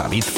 David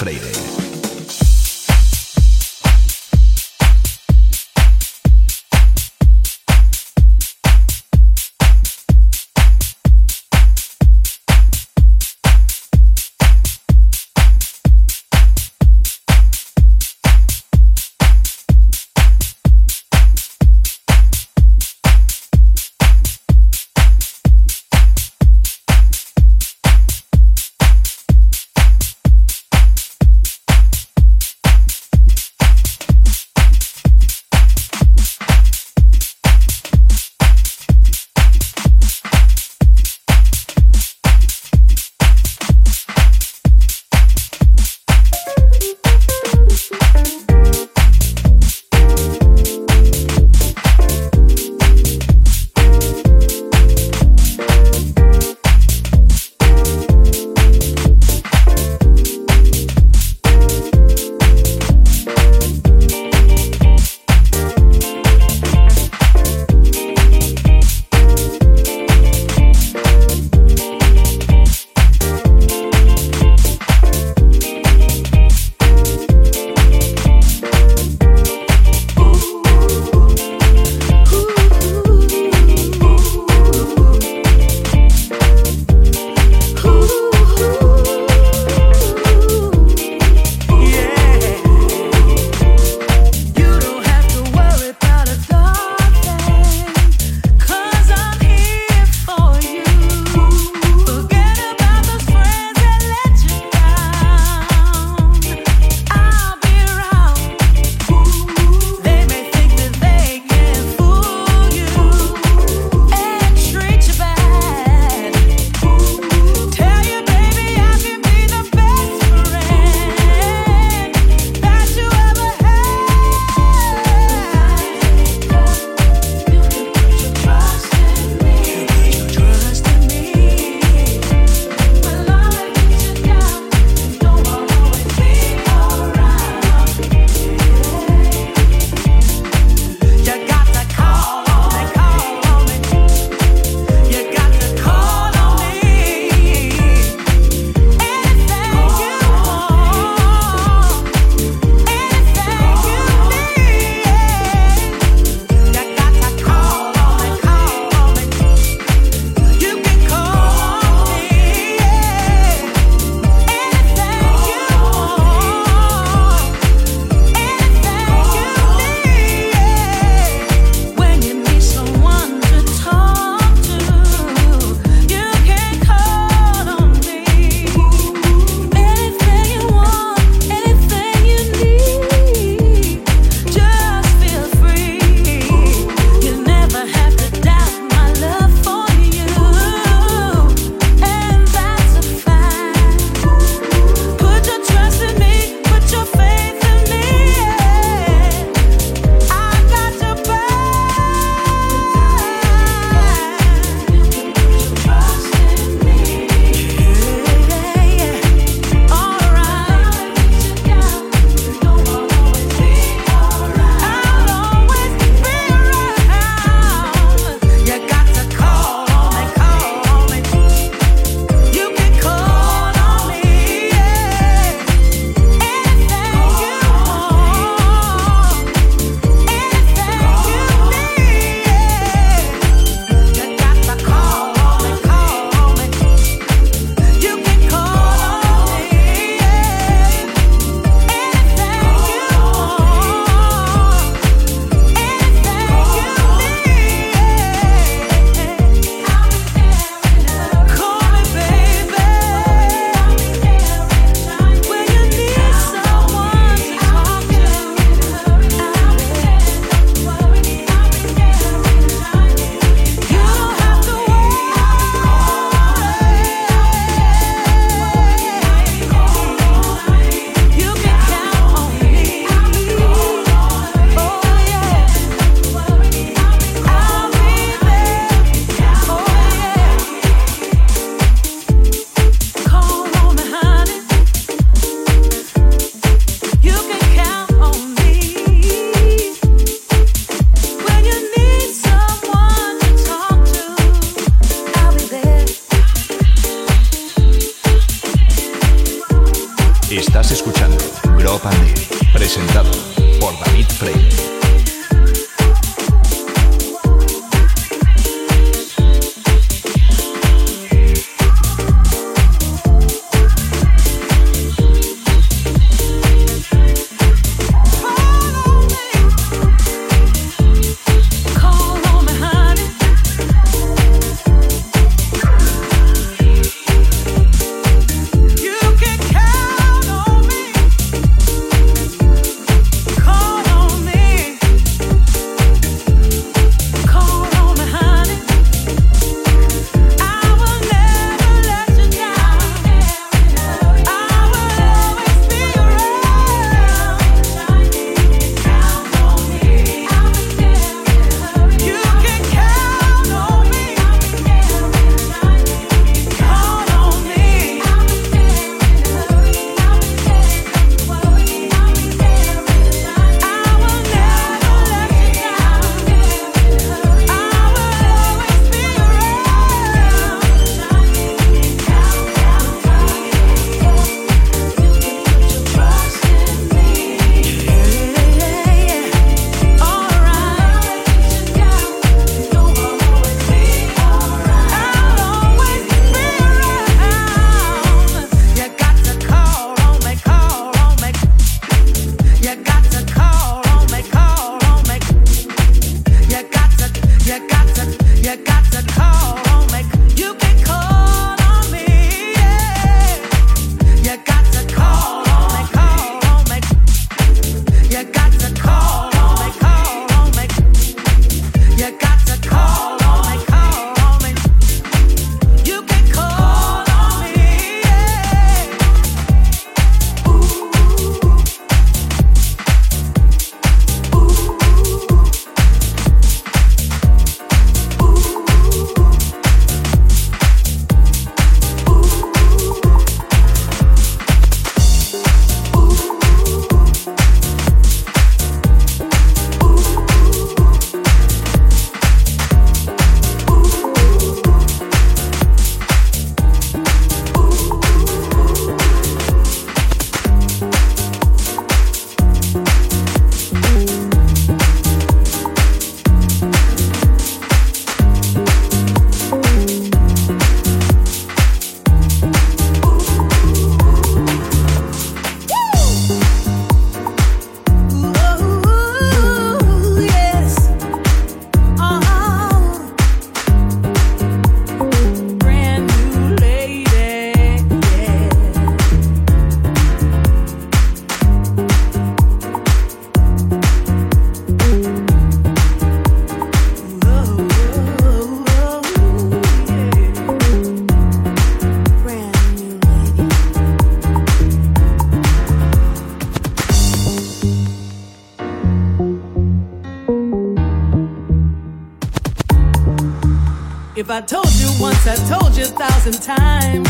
I told you once, I told you a thousand times.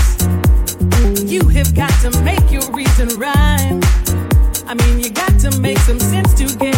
You have got to make your reason rhyme. I mean, you got to make some sense to get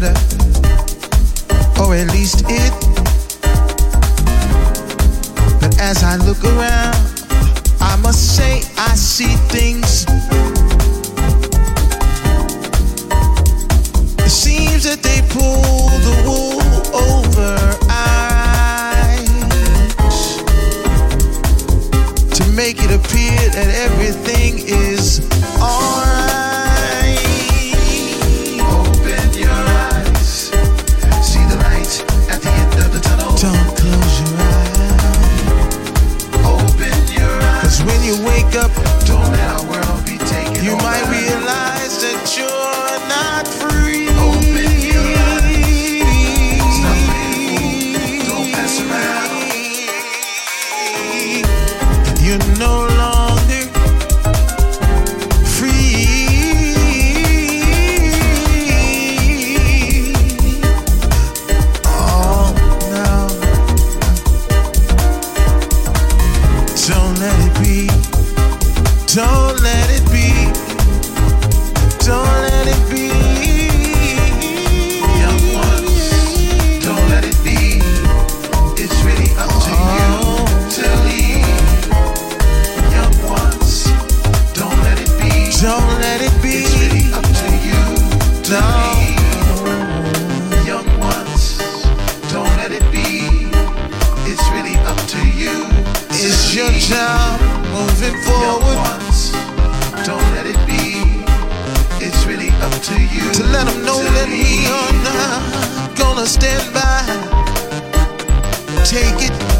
better. You're not gonna stand by. Take it.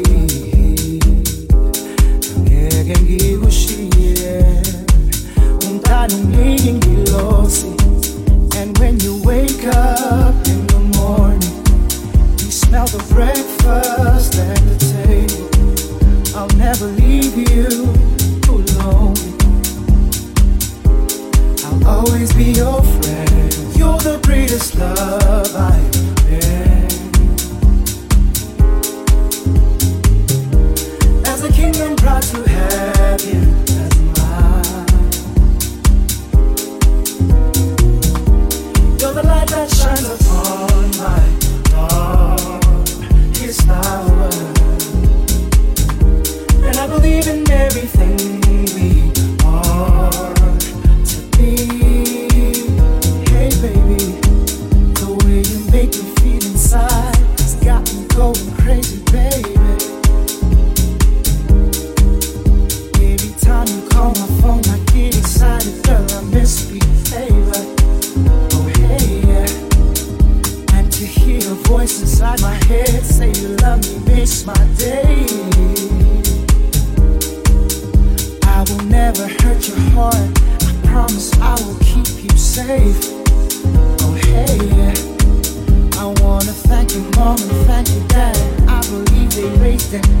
in the morning, you smell the breakfast at the table. I'll never leave you alone. I'll always be your friend. You're the greatest love I have. distant